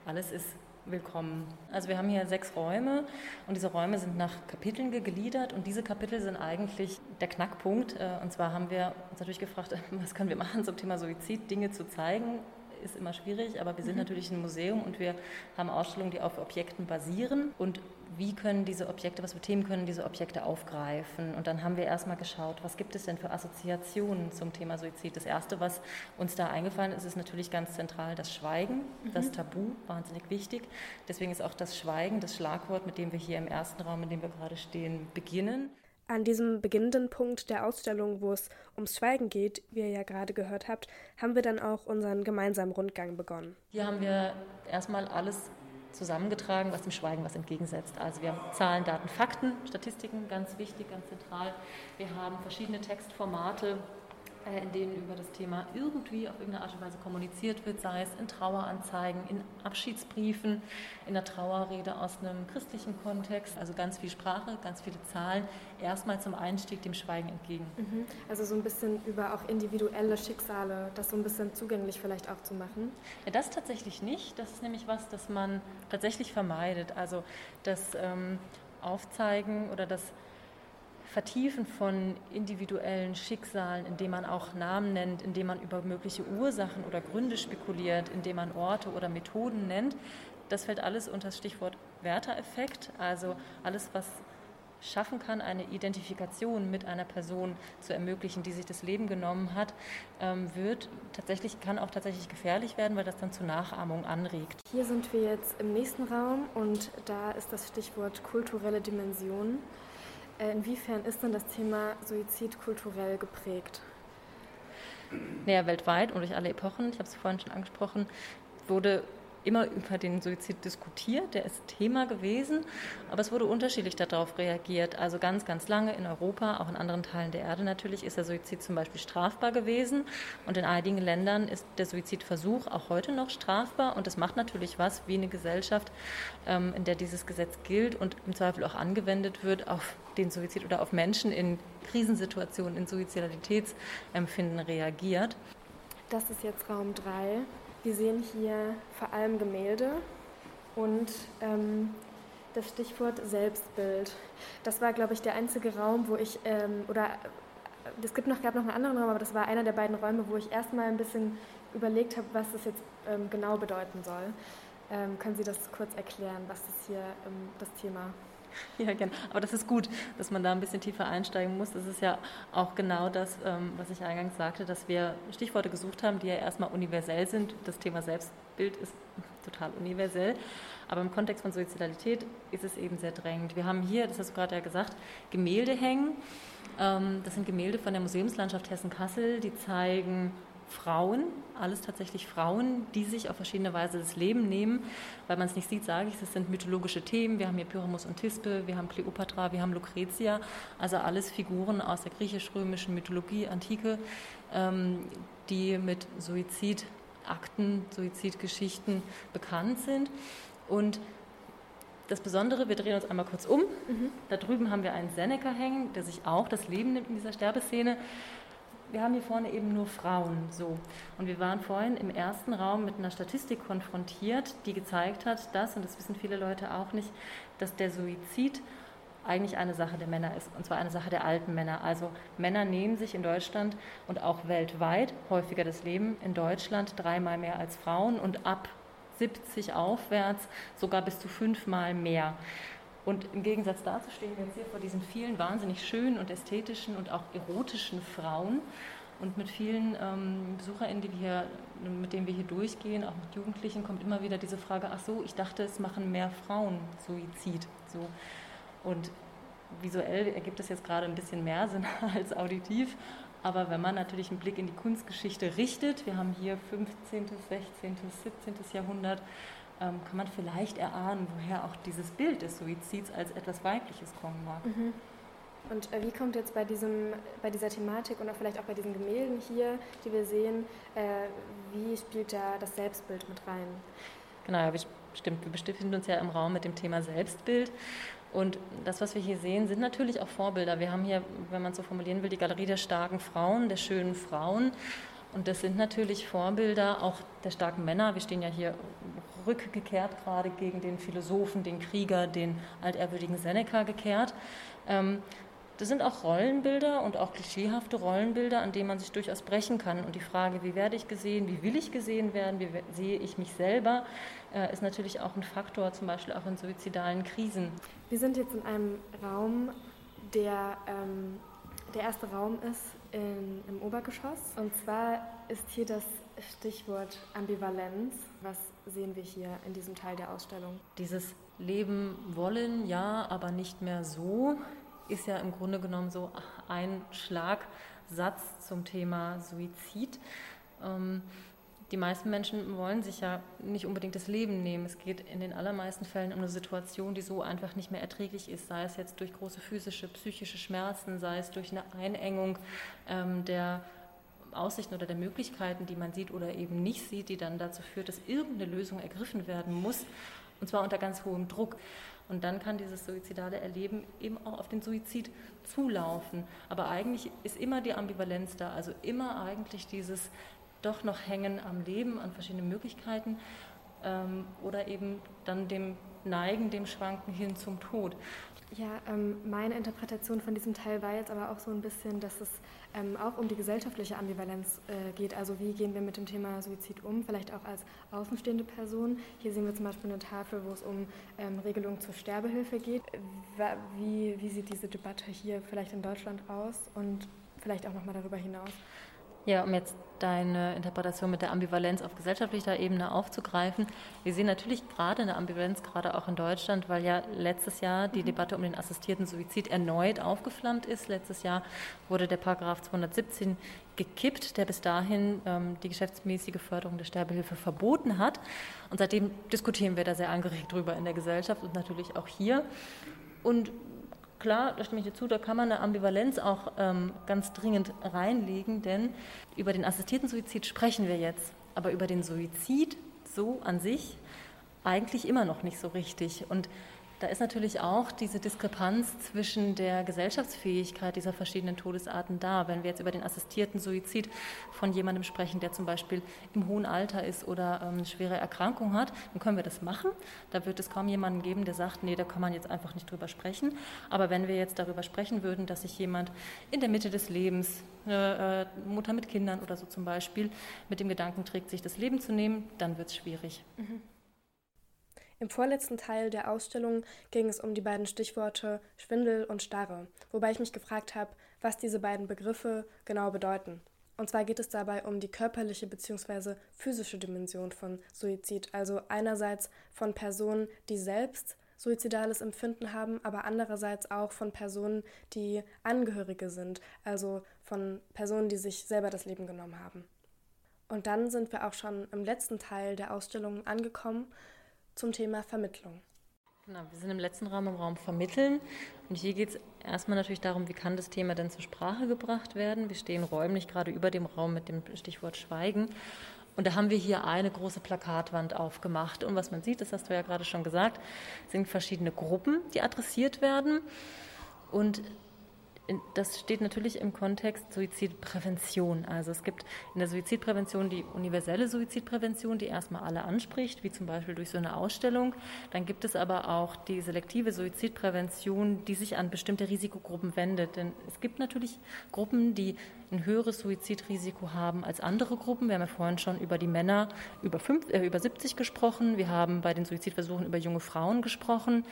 Alles ist willkommen. Also wir haben hier sechs Räume und diese Räume sind nach Kapiteln gegliedert und diese Kapitel sind eigentlich der Knackpunkt. Äh, und zwar haben wir uns natürlich gefragt, was können wir machen zum Thema Suizid, Dinge zu zeigen ist immer schwierig, aber wir sind mhm. natürlich ein Museum und wir haben Ausstellungen, die auf Objekten basieren. Und wie können diese Objekte, was für Themen können diese Objekte aufgreifen? Und dann haben wir erstmal geschaut, was gibt es denn für Assoziationen zum Thema Suizid? Das Erste, was uns da eingefallen ist, ist natürlich ganz zentral das Schweigen, mhm. das Tabu, wahnsinnig wichtig. Deswegen ist auch das Schweigen das Schlagwort, mit dem wir hier im ersten Raum, in dem wir gerade stehen, beginnen. An diesem beginnenden Punkt der Ausstellung, wo es ums Schweigen geht, wie ihr ja gerade gehört habt, haben wir dann auch unseren gemeinsamen Rundgang begonnen. Hier haben wir erstmal alles zusammengetragen, was dem Schweigen was entgegensetzt. Also wir haben Zahlen, Daten, Fakten, Statistiken, ganz wichtig, ganz zentral. Wir haben verschiedene Textformate, in denen über das Thema irgendwie auf irgendeine Art und Weise kommuniziert wird, sei es in Traueranzeigen, in Abschiedsbriefen, in der Trauerrede aus einem christlichen Kontext, also ganz viel Sprache, ganz viele Zahlen, erstmal zum Einstieg dem Schweigen entgegen. Mhm. Also so ein bisschen über auch individuelle Schicksale, das so ein bisschen zugänglich vielleicht auch zu machen? Ja, das tatsächlich nicht. Das ist nämlich was, das man tatsächlich vermeidet. Also das ähm, Aufzeigen oder das Vertiefen von individuellen Schicksalen, indem man auch Namen nennt, indem man über mögliche Ursachen oder Gründe spekuliert, indem man Orte oder Methoden nennt, das fällt alles unter das Stichwort Werter-Effekt, also alles, was schaffen kann, eine Identifikation mit einer Person zu ermöglichen, die sich das Leben genommen hat, ähm, wird tatsächlich, kann auch tatsächlich gefährlich werden, weil das dann zu Nachahmung anregt. Hier sind wir jetzt im nächsten Raum und da ist das Stichwort kulturelle Dimension. Äh, inwiefern ist denn das Thema Suizid kulturell geprägt? Naja, weltweit und durch alle Epochen, ich habe es vorhin schon angesprochen, wurde immer über den Suizid diskutiert, der ist Thema gewesen, aber es wurde unterschiedlich darauf reagiert. Also ganz, ganz lange in Europa, auch in anderen Teilen der Erde natürlich, ist der Suizid zum Beispiel strafbar gewesen und in einigen Ländern ist der Suizidversuch auch heute noch strafbar und das macht natürlich was, wie eine Gesellschaft, ähm, in der dieses Gesetz gilt und im Zweifel auch angewendet wird, auf den Suizid oder auf Menschen in Krisensituationen, in Suizidalitätsempfinden reagiert. Das ist jetzt Raum 3. Wir sehen hier vor allem Gemälde und ähm, das Stichwort Selbstbild. Das war, glaube ich, der einzige Raum, wo ich, ähm, oder es gibt noch, gab noch einen anderen Raum, aber das war einer der beiden Räume, wo ich erstmal ein bisschen überlegt habe, was das jetzt ähm, genau bedeuten soll. Ähm, können Sie das kurz erklären, was das hier ähm, das Thema ist? Ja, gerne. Aber das ist gut, dass man da ein bisschen tiefer einsteigen muss. Das ist ja auch genau das, ähm, was ich eingangs sagte, dass wir Stichworte gesucht haben, die ja erstmal universell sind. Das Thema Selbstbild ist total universell. Aber im Kontext von Suizidalität ist es eben sehr drängend. Wir haben hier, das hast du gerade ja gesagt, Gemälde hängen. Ähm, das sind Gemälde von der Museumslandschaft Hessen-Kassel, die zeigen Frauen, alles tatsächlich Frauen, die sich auf verschiedene Weise das Leben nehmen. Weil man es nicht sieht, sage ich, es sind mythologische Themen. Wir haben hier Pyramus und Thisbe, wir haben Kleopatra, wir haben Lucretia, also alles Figuren aus der griechisch-römischen Mythologie, Antike, ähm, die mit Suizidakten, Suizidgeschichten bekannt sind. Und das Besondere, wir drehen uns einmal kurz um. Mhm. Da drüben haben wir einen Seneca hängen, der sich auch das Leben nimmt in dieser Sterbeszene wir haben hier vorne eben nur Frauen. So. Und wir waren vorhin im ersten Raum mit einer Statistik konfrontiert, die gezeigt hat, dass, und das wissen viele Leute auch nicht, dass der Suizid eigentlich eine Sache der Männer ist, und zwar eine Sache der alten Männer. Also Männer nehmen sich in Deutschland und auch weltweit häufiger das Leben, in Deutschland dreimal mehr als Frauen und ab 70 aufwärts sogar bis zu fünfmal mehr. Und im Gegensatz dazu stehen wir jetzt hier vor diesen vielen wahnsinnig schönen und ästhetischen und auch erotischen Frauen und mit vielen ähm, BesucherInnen, die wir mit denen wir hier durchgehen, auch mit Jugendlichen, kommt immer wieder diese Frage, ach so, ich dachte, es machen mehr Frauen Suizid. So. Und visuell ergibt es jetzt gerade ein bisschen mehr Sinn als auditiv, aber wenn man natürlich einen Blick in die Kunstgeschichte richtet, wir haben hier 15., 16., 17. Jahrhundert, ähm, kann man vielleicht erahnen, woher auch dieses Bild des Suizids als etwas Weibliches kommen mag. Mhm. Und äh, wie kommt jetzt bei, diesem, bei dieser Thematik und auch vielleicht auch bei diesen Gemälden hier, die wir sehen, äh, wie spielt da das Selbstbild mit rein? Genau, ja, stimmt. Wir befinden uns ja im Raum mit dem Thema Selbstbild. Und das, was wir hier sehen, sind natürlich auch Vorbilder. Wir haben hier, wenn man so formulieren will, die Galerie der starken Frauen, der schönen Frauen. Und das sind natürlich Vorbilder auch der starken Männer. Wir stehen ja hier rückgekehrt gerade gegen den Philosophen, den Krieger, den altehrwürdigen Seneca gekehrt. Ähm, das sind auch Rollenbilder und auch klischeehafte Rollenbilder, an denen man sich durchaus brechen kann. Und die Frage, wie werde ich gesehen, wie will ich gesehen werden, wie sehe ich mich selber, äh, ist natürlich auch ein Faktor, zum Beispiel auch in suizidalen Krisen. Wir sind jetzt in einem Raum, der ähm, der erste Raum ist in, im Obergeschoss. Und zwar ist hier das Stichwort Ambivalenz. Was sehen wir hier in diesem Teil der Ausstellung? Dieses Leben wollen, ja, aber nicht mehr so, ist ja im Grunde genommen so ein Schlagsatz zum Thema Suizid. Ähm, die meisten Menschen wollen sich ja nicht unbedingt das Leben nehmen. Es geht in den allermeisten Fällen um eine Situation, die so einfach nicht mehr erträglich ist, sei es jetzt durch große physische, psychische Schmerzen, sei es durch eine Einengung ähm, der Aussichten oder der Möglichkeiten, die man sieht oder eben nicht sieht, die dann dazu führt, dass irgendeine Lösung ergriffen werden muss, und zwar unter ganz hohem Druck. Und dann kann dieses suizidale Erleben eben auch auf den Suizid zulaufen. Aber eigentlich ist immer die Ambivalenz da, also immer eigentlich dieses doch noch hängen am Leben, an verschiedenen Möglichkeiten ähm, oder eben dann dem Neigen, dem Schwanken hin zum Tod. Ja, ähm, meine Interpretation von diesem Teil war jetzt aber auch so ein bisschen, dass es ähm, auch um die gesellschaftliche Ambivalenz äh, geht. Also wie gehen wir mit dem Thema Suizid um, vielleicht auch als außenstehende Person. Hier sehen wir zum Beispiel eine Tafel, wo es um ähm, Regelungen zur Sterbehilfe geht. Wie, wie sieht diese Debatte hier vielleicht in Deutschland aus und vielleicht auch nochmal darüber hinaus? Ja, um jetzt deine Interpretation mit der Ambivalenz auf gesellschaftlicher Ebene aufzugreifen. Wir sehen natürlich gerade eine Ambivalenz, gerade auch in Deutschland, weil ja letztes Jahr die mhm. Debatte um den assistierten Suizid erneut aufgeflammt ist. Letztes Jahr wurde der Paragraph 217 gekippt, der bis dahin ähm, die geschäftsmäßige Förderung der Sterbehilfe verboten hat. Und seitdem diskutieren wir da sehr angeregt drüber in der Gesellschaft und natürlich auch hier. Und klar, da stimme ich dir zu, da kann man eine Ambivalenz auch ähm, ganz dringend reinlegen, denn über den assistierten Suizid sprechen wir jetzt, aber über den Suizid so an sich eigentlich immer noch nicht so richtig. Und da ist natürlich auch diese Diskrepanz zwischen der Gesellschaftsfähigkeit dieser verschiedenen Todesarten da. Wenn wir jetzt über den assistierten Suizid von jemandem sprechen, der zum Beispiel im hohen Alter ist oder ähm, schwere Erkrankung hat, dann können wir das machen. Da wird es kaum jemanden geben, der sagt, nee, da kann man jetzt einfach nicht drüber sprechen. Aber wenn wir jetzt darüber sprechen würden, dass sich jemand in der Mitte des Lebens, eine äh, Mutter mit Kindern oder so zum Beispiel, mit dem Gedanken trägt, sich das Leben zu nehmen, dann wird es schwierig. Mhm. Im vorletzten Teil der Ausstellung ging es um die beiden Stichworte Schwindel und Starre, wobei ich mich gefragt habe, was diese beiden Begriffe genau bedeuten. Und zwar geht es dabei um die körperliche bzw. physische Dimension von Suizid, also einerseits von Personen, die selbst suizidales Empfinden haben, aber andererseits auch von Personen, die Angehörige sind, also von Personen, die sich selber das Leben genommen haben. Und dann sind wir auch schon im letzten Teil der Ausstellung angekommen zum Thema Vermittlung. Genau, wir sind im letzten Raum im Raum Vermitteln. Und hier geht es erstmal natürlich darum, wie kann das Thema denn zur Sprache gebracht werden. Wir stehen räumlich gerade über dem Raum mit dem Stichwort Schweigen. Und da haben wir hier eine große Plakatwand aufgemacht. Und was man sieht, das hast du ja gerade schon gesagt, sind verschiedene Gruppen, die adressiert werden. Und das steht natürlich im Kontext Suizidprävention. Also es gibt in der Suizidprävention die universelle Suizidprävention, die erstmal alle anspricht, wie zum Beispiel durch so eine Ausstellung. Dann gibt es aber auch die selektive Suizidprävention, die sich an bestimmte Risikogruppen wendet. Denn es gibt natürlich Gruppen, die ein höheres Suizidrisiko haben als andere Gruppen. Wir haben ja vorhin schon über die Männer über, fünf, äh, über 70 gesprochen. Wir haben bei den Suizidversuchen über junge Frauen gesprochen.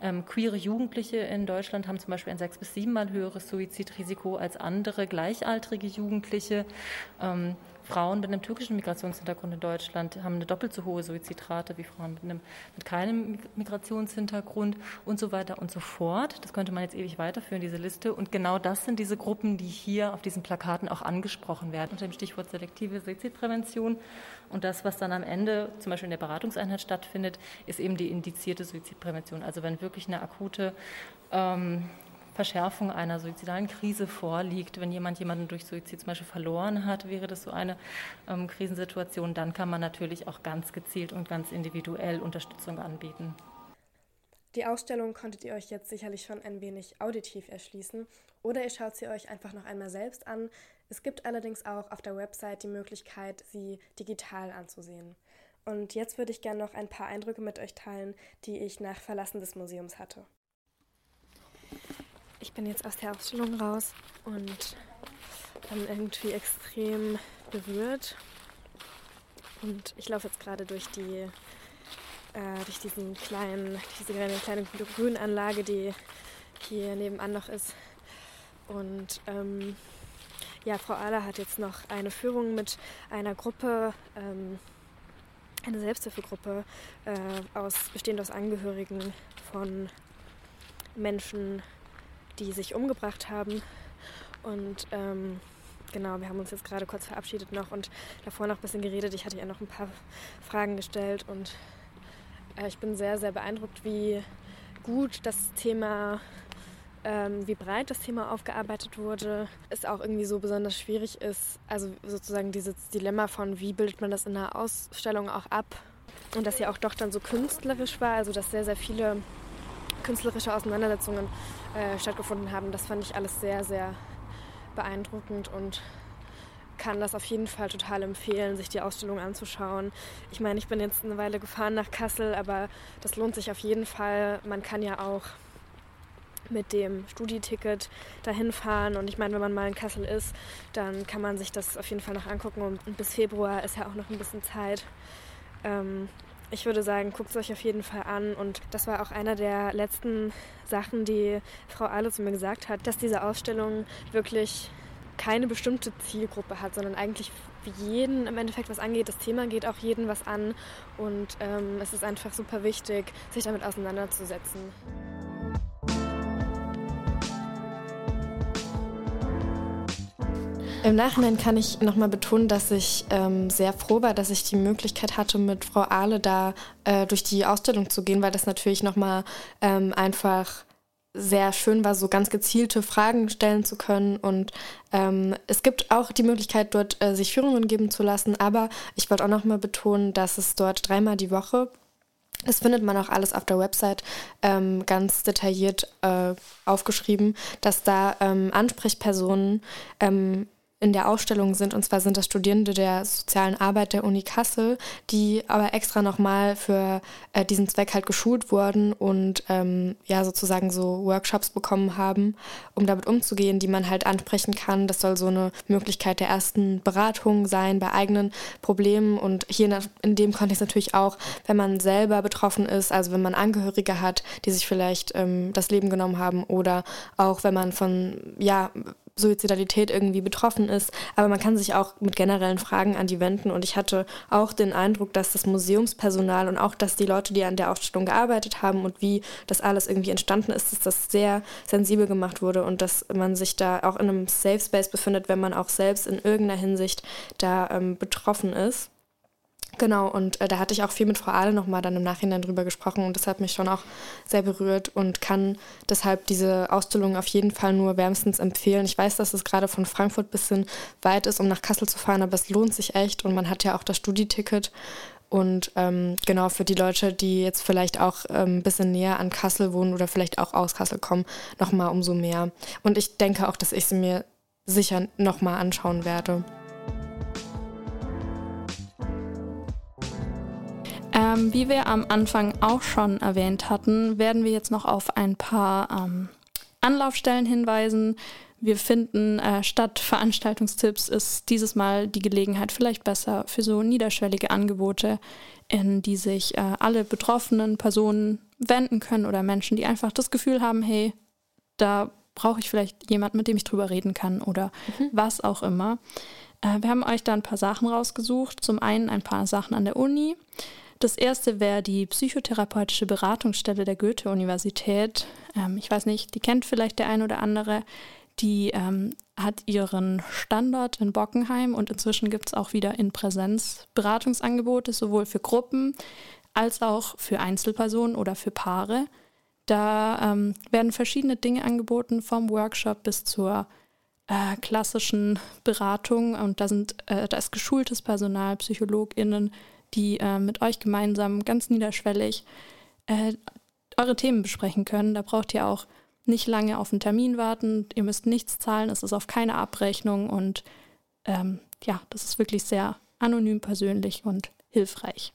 Ähm, queere Jugendliche in Deutschland haben zum Beispiel ein sechs bis siebenmal höheres Suizidrisiko als andere gleichaltrige Jugendliche. Ähm, Frauen mit einem türkischen Migrationshintergrund in Deutschland haben eine doppelt so hohe Suizidrate wie Frauen mit, einem, mit keinem Migrationshintergrund und so weiter und so fort. Das könnte man jetzt ewig weiterführen, diese Liste. Und genau das sind diese Gruppen, die hier auf diesen Plakaten auch angesprochen werden unter dem Stichwort selektive Suizidprävention. Und das, was dann am Ende zum Beispiel in der Beratungseinheit stattfindet, ist eben die indizierte Suizidprävention. Also wenn wirklich eine akute ähm, Verschärfung einer suizidalen Krise vorliegt. Wenn jemand jemanden durch Suizid zum Beispiel verloren hat, wäre das so eine ähm, Krisensituation, dann kann man natürlich auch ganz gezielt und ganz individuell Unterstützung anbieten. Die Ausstellung konntet ihr euch jetzt sicherlich schon ein wenig auditiv erschließen oder ihr schaut sie euch einfach noch einmal selbst an. Es gibt allerdings auch auf der Website die Möglichkeit, sie digital anzusehen. Und jetzt würde ich gerne noch ein paar Eindrücke mit euch teilen, die ich nach Verlassen des Museums hatte. Ich bin jetzt aus der Ausstellung raus und dann irgendwie extrem berührt. Und ich laufe jetzt gerade durch die äh, durch diesen kleinen, diese kleine, kleine Grünanlage, die hier nebenan noch ist. Und ähm, ja, Frau Ahler hat jetzt noch eine Führung mit einer Gruppe, ähm, eine Selbsthilfegruppe, äh, aus, bestehend aus Angehörigen von Menschen, die sich umgebracht haben. Und ähm, genau, wir haben uns jetzt gerade kurz verabschiedet noch und davor noch ein bisschen geredet. Ich hatte ja noch ein paar Fragen gestellt und äh, ich bin sehr, sehr beeindruckt, wie gut das Thema, ähm, wie breit das Thema aufgearbeitet wurde. Es auch irgendwie so besonders schwierig ist, also sozusagen dieses Dilemma von, wie bildet man das in einer Ausstellung auch ab. Und dass ja auch doch dann so künstlerisch war, also dass sehr, sehr viele künstlerische Auseinandersetzungen äh, stattgefunden haben. Das fand ich alles sehr, sehr beeindruckend und kann das auf jeden Fall total empfehlen, sich die Ausstellung anzuschauen. Ich meine, ich bin jetzt eine Weile gefahren nach Kassel, aber das lohnt sich auf jeden Fall. Man kann ja auch mit dem Studieticket dahin fahren. Und ich meine, wenn man mal in Kassel ist, dann kann man sich das auf jeden Fall noch angucken. Und bis Februar ist ja auch noch ein bisschen Zeit. Ähm, ich würde sagen, guckt es euch auf jeden Fall an. Und das war auch einer der letzten Sachen, die Frau Ahle zu mir gesagt hat, dass diese Ausstellung wirklich keine bestimmte Zielgruppe hat, sondern eigentlich jeden im Endeffekt was angeht. Das Thema geht auch jeden was an und ähm, es ist einfach super wichtig, sich damit auseinanderzusetzen. Im Nachhinein kann ich nochmal betonen, dass ich ähm, sehr froh war, dass ich die Möglichkeit hatte, mit Frau Ahle da äh, durch die Ausstellung zu gehen, weil das natürlich nochmal ähm, einfach sehr schön war, so ganz gezielte Fragen stellen zu können. Und ähm, es gibt auch die Möglichkeit, dort äh, sich Führungen geben zu lassen. Aber ich wollte auch nochmal betonen, dass es dort dreimal die Woche das findet man auch alles auf der Website ähm, ganz detailliert äh, aufgeschrieben, dass da ähm, Ansprechpersonen ähm, in der Ausstellung sind. Und zwar sind das Studierende der sozialen Arbeit der Uni Kassel, die aber extra nochmal für äh, diesen Zweck halt geschult wurden und ähm, ja sozusagen so Workshops bekommen haben, um damit umzugehen, die man halt ansprechen kann. Das soll so eine Möglichkeit der ersten Beratung sein bei eigenen Problemen und hier in dem Kontext natürlich auch, wenn man selber betroffen ist, also wenn man Angehörige hat, die sich vielleicht ähm, das Leben genommen haben oder auch wenn man von ja Suizidalität irgendwie betroffen ist. Aber man kann sich auch mit generellen Fragen an die wenden. Und ich hatte auch den Eindruck, dass das Museumspersonal und auch, dass die Leute, die an der Ausstellung gearbeitet haben und wie das alles irgendwie entstanden ist, dass das sehr sensibel gemacht wurde und dass man sich da auch in einem Safe Space befindet, wenn man auch selbst in irgendeiner Hinsicht da ähm, betroffen ist. Genau, und äh, da hatte ich auch viel mit Frau Ahle nochmal dann im Nachhinein drüber gesprochen und das hat mich schon auch sehr berührt und kann deshalb diese Ausstellung auf jeden Fall nur wärmstens empfehlen. Ich weiß, dass es gerade von Frankfurt ein bisschen weit ist, um nach Kassel zu fahren, aber es lohnt sich echt und man hat ja auch das Studieticket. Und ähm, genau für die Leute, die jetzt vielleicht auch ähm, ein bisschen näher an Kassel wohnen oder vielleicht auch aus Kassel kommen, nochmal umso mehr. Und ich denke auch, dass ich sie mir sicher nochmal anschauen werde. Ähm, wie wir am Anfang auch schon erwähnt hatten, werden wir jetzt noch auf ein paar ähm, Anlaufstellen hinweisen. Wir finden, äh, statt Veranstaltungstipps ist dieses Mal die Gelegenheit vielleicht besser für so niederschwellige Angebote, in die sich äh, alle betroffenen Personen wenden können oder Menschen, die einfach das Gefühl haben, hey, da brauche ich vielleicht jemanden, mit dem ich drüber reden kann oder mhm. was auch immer. Äh, wir haben euch da ein paar Sachen rausgesucht. Zum einen ein paar Sachen an der Uni. Das erste wäre die psychotherapeutische Beratungsstelle der Goethe-Universität. Ähm, ich weiß nicht, die kennt vielleicht der ein oder andere. Die ähm, hat ihren Standort in Bockenheim und inzwischen gibt es auch wieder in Präsenz Beratungsangebote, sowohl für Gruppen als auch für Einzelpersonen oder für Paare. Da ähm, werden verschiedene Dinge angeboten, vom Workshop bis zur äh, klassischen Beratung. Und da, sind, äh, da ist geschultes Personal, PsychologInnen, die äh, mit euch gemeinsam ganz niederschwellig äh, eure Themen besprechen können. Da braucht ihr auch nicht lange auf einen Termin warten. Ihr müsst nichts zahlen. Es ist auf keine Abrechnung. Und ähm, ja, das ist wirklich sehr anonym, persönlich und hilfreich.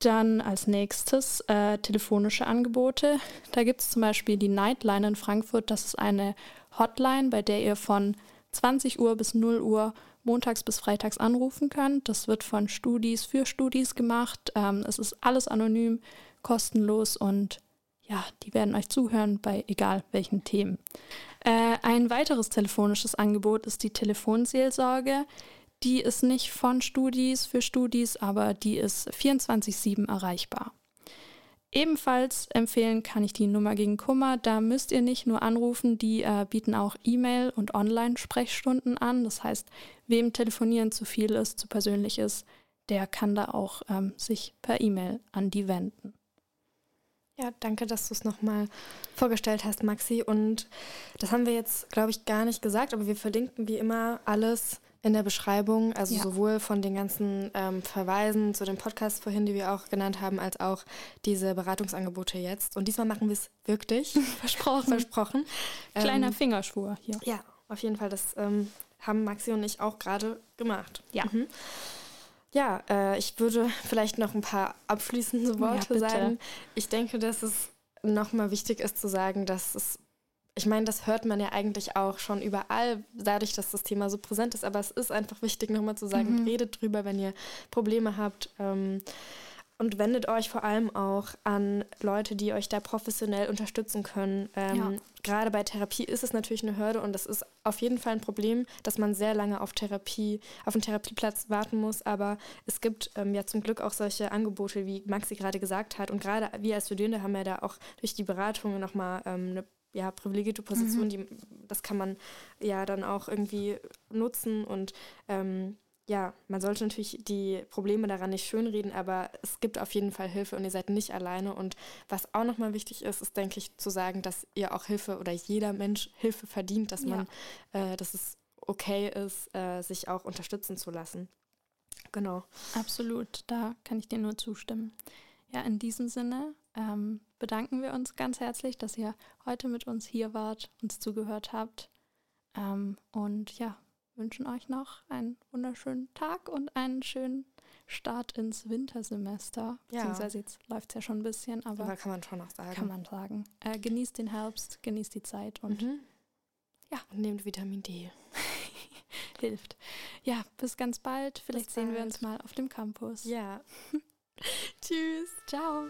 Dann als nächstes äh, telefonische Angebote. Da gibt es zum Beispiel die Nightline in Frankfurt. Das ist eine Hotline, bei der ihr von 20 Uhr bis 0 Uhr montags bis freitags anrufen könnt. Das wird von Studis für Studis gemacht. Ähm, es ist alles anonym, kostenlos und ja, die werden euch zuhören bei egal welchen Themen. Äh, ein weiteres telefonisches Angebot ist die Telefonseelsorge. Die ist nicht von Studis für Studis, aber die ist 24-7 erreichbar. Ebenfalls empfehlen kann ich die Nummer gegen Kummer. Da müsst ihr nicht nur anrufen, die äh, bieten auch E-Mail und Online-Sprechstunden an. Das heißt, wem Telefonieren zu viel ist, zu persönlich ist, der kann da auch ähm, sich per E-Mail an die wenden. Ja, danke, dass du es nochmal vorgestellt hast, Maxi. Und das haben wir jetzt, glaube ich, gar nicht gesagt, aber wir verlinken wie immer alles in der Beschreibung, also ja. sowohl von den ganzen ähm, Verweisen zu den Podcasts vorhin, die wir auch genannt haben, als auch diese Beratungsangebote jetzt. Und diesmal machen wir es wirklich. Versprochen. Versprochen. Kleiner ähm, Fingerschwur hier. Ja, auf jeden Fall. Das ähm, haben Maxi und ich auch gerade gemacht. Ja. Mhm. Ja, äh, ich würde vielleicht noch ein paar abschließende Worte ja, sagen. Ich denke, dass es nochmal wichtig ist zu sagen, dass es ich meine, das hört man ja eigentlich auch schon überall, dadurch, dass das Thema so präsent ist. Aber es ist einfach wichtig, nochmal zu sagen, mhm. redet drüber, wenn ihr Probleme habt. Ähm, und wendet euch vor allem auch an Leute, die euch da professionell unterstützen können. Ähm, ja. Gerade bei Therapie ist es natürlich eine Hürde und es ist auf jeden Fall ein Problem, dass man sehr lange auf Therapie, auf einen Therapieplatz warten muss. Aber es gibt ähm, ja zum Glück auch solche Angebote, wie Maxi gerade gesagt hat. Und gerade wir als Studierende haben ja da auch durch die Beratungen nochmal ähm, eine ja, privilegierte Position, mhm. die, das kann man ja dann auch irgendwie nutzen und ähm, ja, man sollte natürlich die Probleme daran nicht schönreden, aber es gibt auf jeden Fall Hilfe und ihr seid nicht alleine. Und was auch nochmal wichtig ist, ist, denke ich, zu sagen, dass ihr auch Hilfe oder jeder Mensch Hilfe verdient, dass man, ja. äh, dass es okay ist, äh, sich auch unterstützen zu lassen. Genau. Absolut, da kann ich dir nur zustimmen. Ja, in diesem Sinne ähm, bedanken wir uns ganz herzlich, dass ihr heute mit uns hier wart, uns zugehört habt. Ähm, und ja, wünschen euch noch einen wunderschönen Tag und einen schönen Start ins Wintersemester. Ja. Beziehungsweise jetzt läuft es ja schon ein bisschen, aber, aber, kann man schon noch sagen. Kann man sagen. Äh, genießt den Herbst, genießt die Zeit und mhm. ja. Und nehmt Vitamin D. Hilft. Ja, bis ganz bald. Vielleicht bis sehen bald. wir uns mal auf dem Campus. Ja. Tschüss. Ciao.